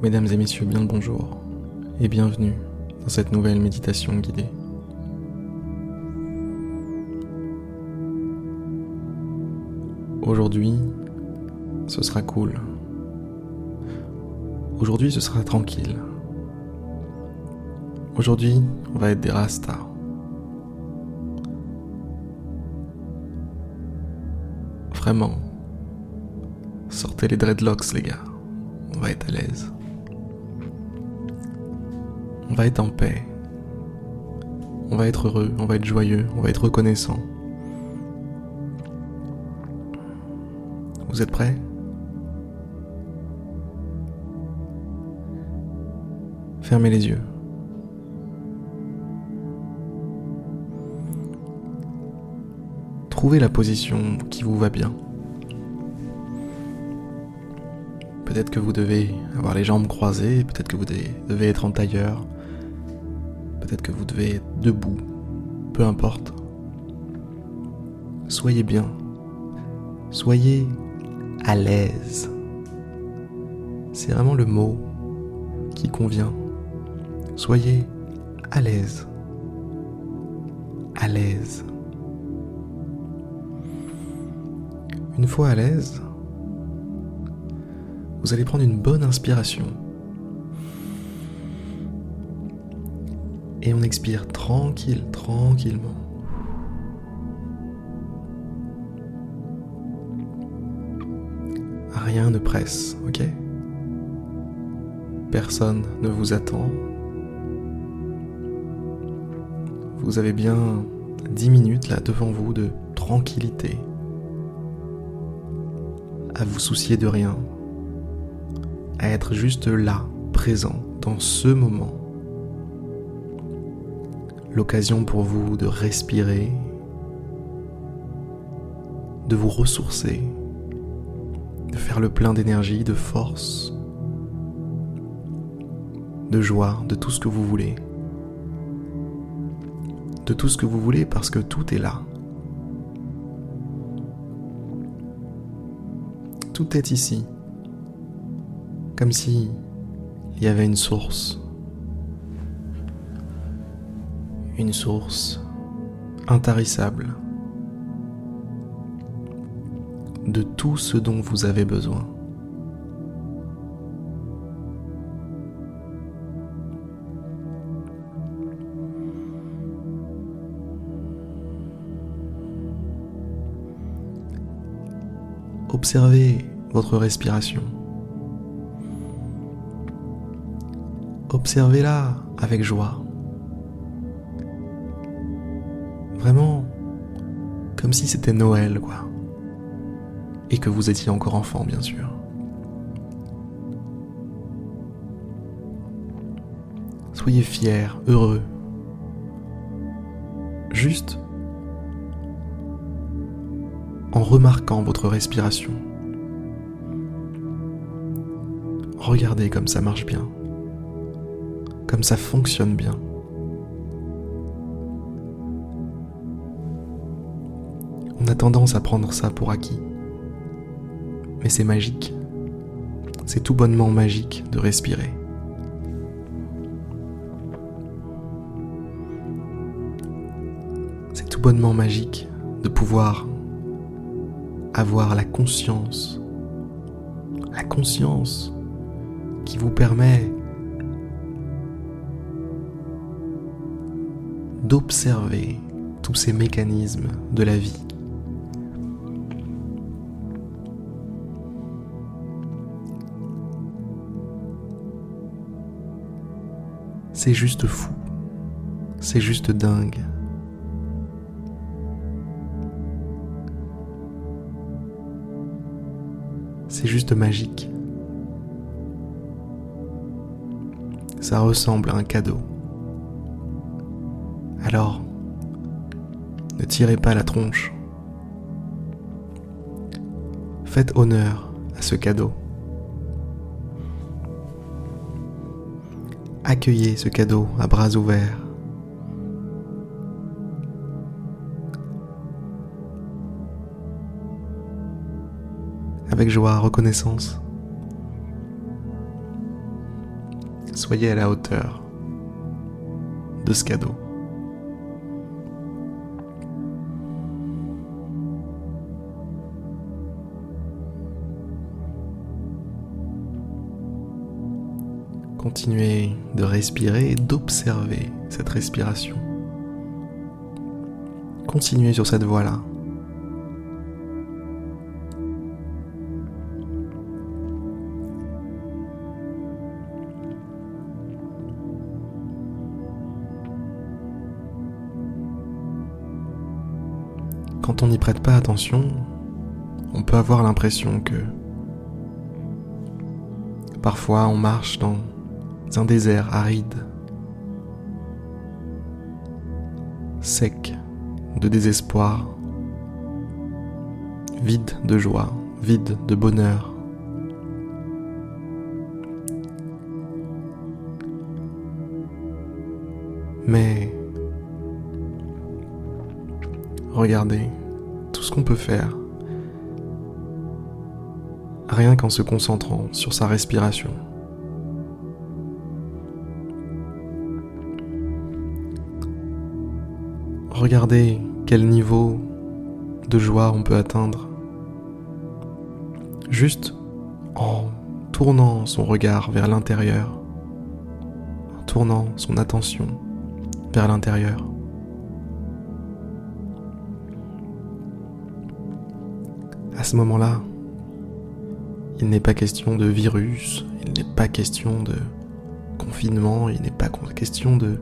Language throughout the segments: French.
Mesdames et messieurs, bien le bonjour et bienvenue dans cette nouvelle méditation guidée. Aujourd'hui, ce sera cool. Aujourd'hui, ce sera tranquille. Aujourd'hui, on va être des rastas. Vraiment. Sortez les dreadlocks, les gars. On va être à l'aise. On va être en paix. On va être heureux, on va être joyeux, on va être reconnaissant. Vous êtes prêts? Fermez les yeux. Trouvez la position qui vous va bien. Peut-être que vous devez avoir les jambes croisées, peut-être que vous devez être en tailleur, peut-être que vous devez être debout, peu importe. Soyez bien, soyez à l'aise. C'est vraiment le mot qui convient. Soyez à l'aise. À l'aise. Une fois à l'aise, vous allez prendre une bonne inspiration. Et on expire tranquille, tranquillement. Rien ne presse, ok? Personne ne vous attend. Vous avez bien 10 minutes là devant vous de tranquillité à vous soucier de rien, à être juste là, présent, dans ce moment. L'occasion pour vous de respirer, de vous ressourcer, de faire le plein d'énergie, de force, de joie, de tout ce que vous voulez. De tout ce que vous voulez parce que tout est là. tout est ici, comme si il y avait une source, une source intarissable de tout ce dont vous avez besoin. Observez votre respiration. Observez-la avec joie. Vraiment comme si c'était Noël, quoi. Et que vous étiez encore enfant, bien sûr. Soyez fiers, heureux. Juste en remarquant votre respiration. Regardez comme ça marche bien, comme ça fonctionne bien. A tendance à prendre ça pour acquis. Mais c'est magique. C'est tout bonnement magique de respirer. C'est tout bonnement magique de pouvoir avoir la conscience, la conscience qui vous permet d'observer tous ces mécanismes de la vie. C'est juste fou, c'est juste dingue. c'est juste magique. Ça ressemble à un cadeau. Alors, ne tirez pas la tronche. Faites honneur à ce cadeau. Accueillez ce cadeau à bras ouverts. avec joie, reconnaissance. Soyez à la hauteur de ce cadeau. Continuez de respirer et d'observer cette respiration. Continuez sur cette voie-là. Quand on n'y prête pas attention, on peut avoir l'impression que parfois on marche dans un désert aride, sec de désespoir, vide de joie, vide de bonheur. Mais regardez tout ce qu'on peut faire rien qu'en se concentrant sur sa respiration. Regardez quel niveau de joie on peut atteindre juste en tournant son regard vers l'intérieur, en tournant son attention vers l'intérieur. À ce moment-là, il n'est pas question de virus, il n'est pas question de confinement, il n'est pas question de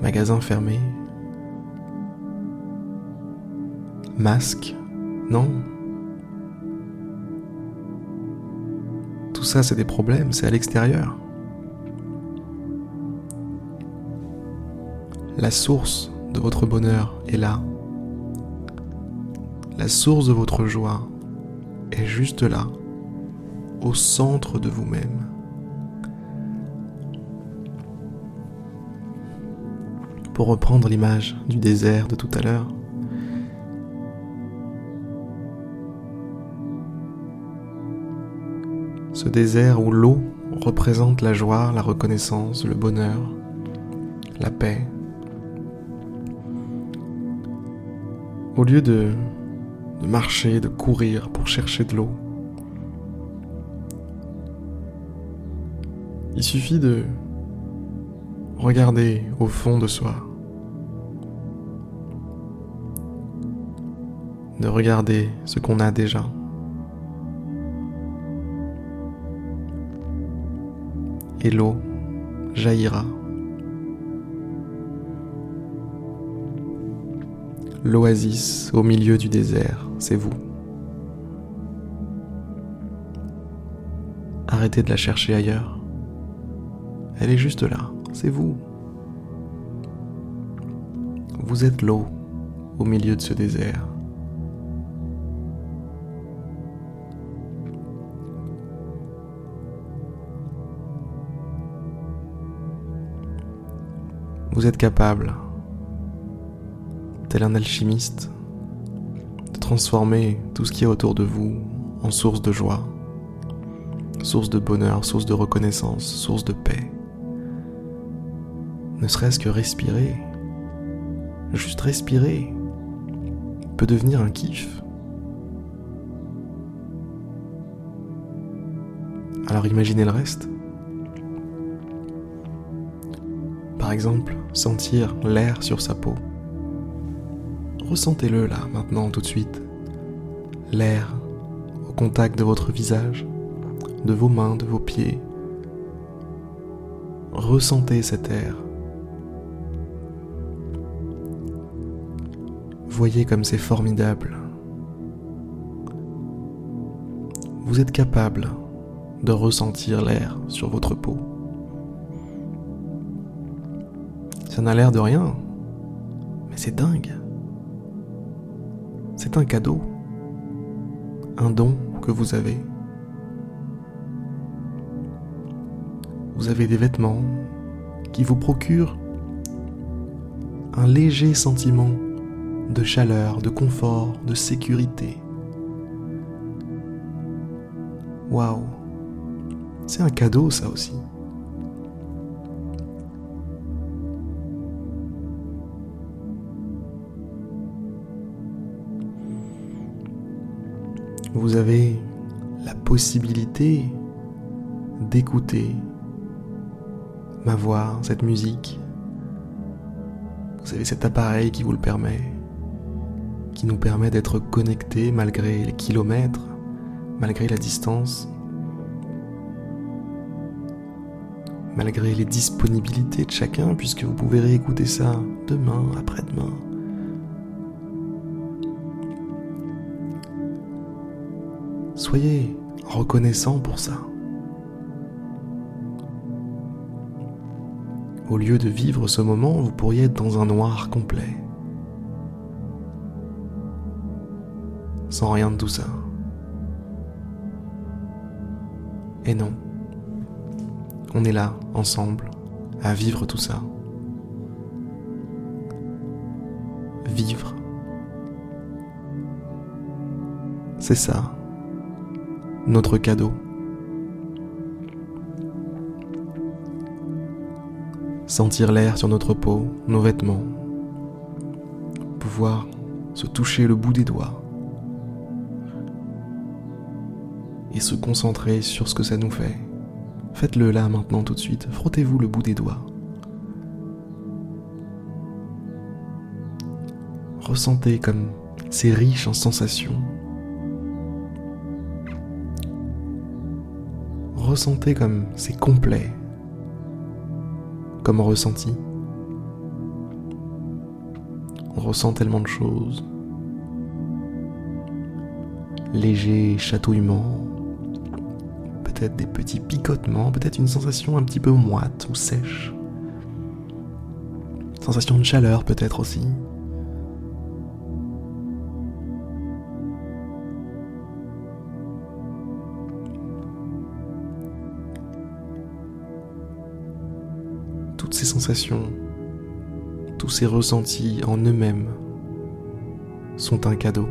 magasin fermé, masque, non. Tout ça, c'est des problèmes, c'est à l'extérieur. La source de votre bonheur est là. La source de votre joie est juste là, au centre de vous-même. Pour reprendre l'image du désert de tout à l'heure. Ce désert où l'eau représente la joie, la reconnaissance, le bonheur, la paix. Au lieu de, de marcher, de courir pour chercher de l'eau, il suffit de regarder au fond de soi de regarder ce qu'on a déjà. Et l'eau jaillira. L'oasis au milieu du désert, c'est vous. Arrêtez de la chercher ailleurs. Elle est juste là, c'est vous. Vous êtes l'eau au milieu de ce désert. Vous êtes capable, tel un alchimiste, de transformer tout ce qui est autour de vous en source de joie, source de bonheur, source de reconnaissance, source de paix. Ne serait-ce que respirer, juste respirer, peut devenir un kiff. Alors imaginez le reste. Par exemple, sentir l'air sur sa peau. Ressentez-le là, maintenant, tout de suite. L'air au contact de votre visage, de vos mains, de vos pieds. Ressentez cet air. Voyez comme c'est formidable. Vous êtes capable de ressentir l'air sur votre peau. Ça n'a l'air de rien, mais c'est dingue. C'est un cadeau, un don que vous avez. Vous avez des vêtements qui vous procurent un léger sentiment de chaleur, de confort, de sécurité. Waouh C'est un cadeau ça aussi. Vous avez la possibilité d'écouter ma voix, cette musique. Vous avez cet appareil qui vous le permet, qui nous permet d'être connectés malgré les kilomètres, malgré la distance, malgré les disponibilités de chacun, puisque vous pouvez réécouter ça demain, après-demain. Soyez reconnaissant pour ça. Au lieu de vivre ce moment, vous pourriez être dans un noir complet. Sans rien de tout ça. Et non. On est là, ensemble, à vivre tout ça. Vivre. C'est ça, notre cadeau. sentir l'air sur notre peau, nos vêtements, pouvoir se toucher le bout des doigts et se concentrer sur ce que ça nous fait. Faites-le là maintenant tout de suite, frottez-vous le bout des doigts. Ressentez comme c'est riche en sensations. Ressentez comme c'est complet comme ressenti. On ressent tellement de choses. Léger chatouillement, peut-être des petits picotements, peut-être une sensation un petit peu moite ou sèche. Sensation de chaleur peut-être aussi. Tous ces ressentis en eux-mêmes sont un cadeau.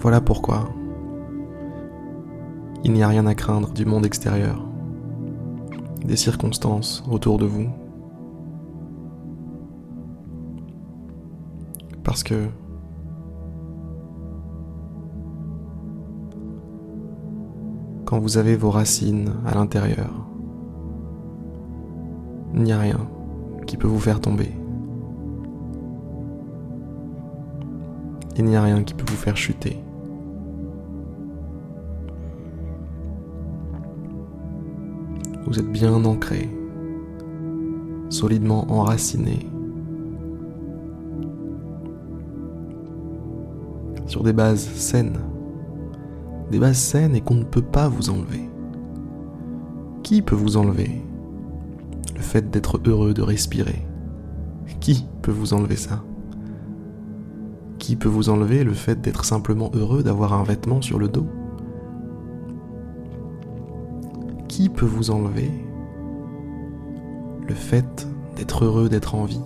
Voilà pourquoi il n'y a rien à craindre du monde extérieur, des circonstances autour de vous Parce que quand vous avez vos racines à l'intérieur, il n'y a rien qui peut vous faire tomber. Il n'y a rien qui peut vous faire chuter. Vous êtes bien ancré, solidement enraciné des bases saines. Des bases saines et qu'on ne peut pas vous enlever. Qui peut vous enlever le fait d'être heureux de respirer? Qui peut vous enlever ça? Qui peut vous enlever le fait d'être simplement heureux d'avoir un vêtement sur le dos? Qui peut vous enlever le fait d'être heureux d'être en vie?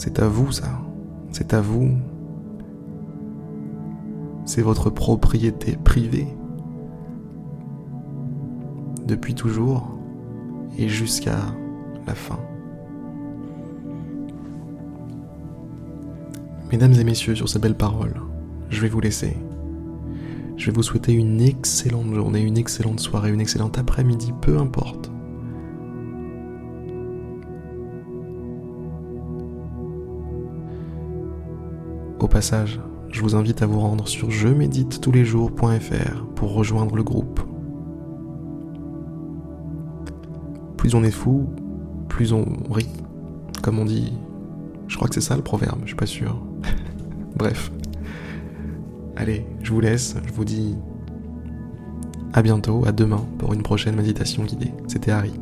C'est à vous ça. C'est à vous. C'est votre propriété privée. Depuis toujours et jusqu'à la fin. Mesdames et messieurs, sur ces belles paroles, je vais vous laisser. Je vais vous souhaiter une excellente journée, une excellente soirée, une excellente après-midi, peu importe. Au passage, je vous invite à vous rendre sur je médite tous les jours.fr pour rejoindre le groupe. Plus on est fou, plus on rit. Comme on dit. Je crois que c'est ça le proverbe, je suis pas sûr. Bref. Allez, je vous laisse, je vous dis à bientôt, à demain pour une prochaine méditation guidée. C'était Harry.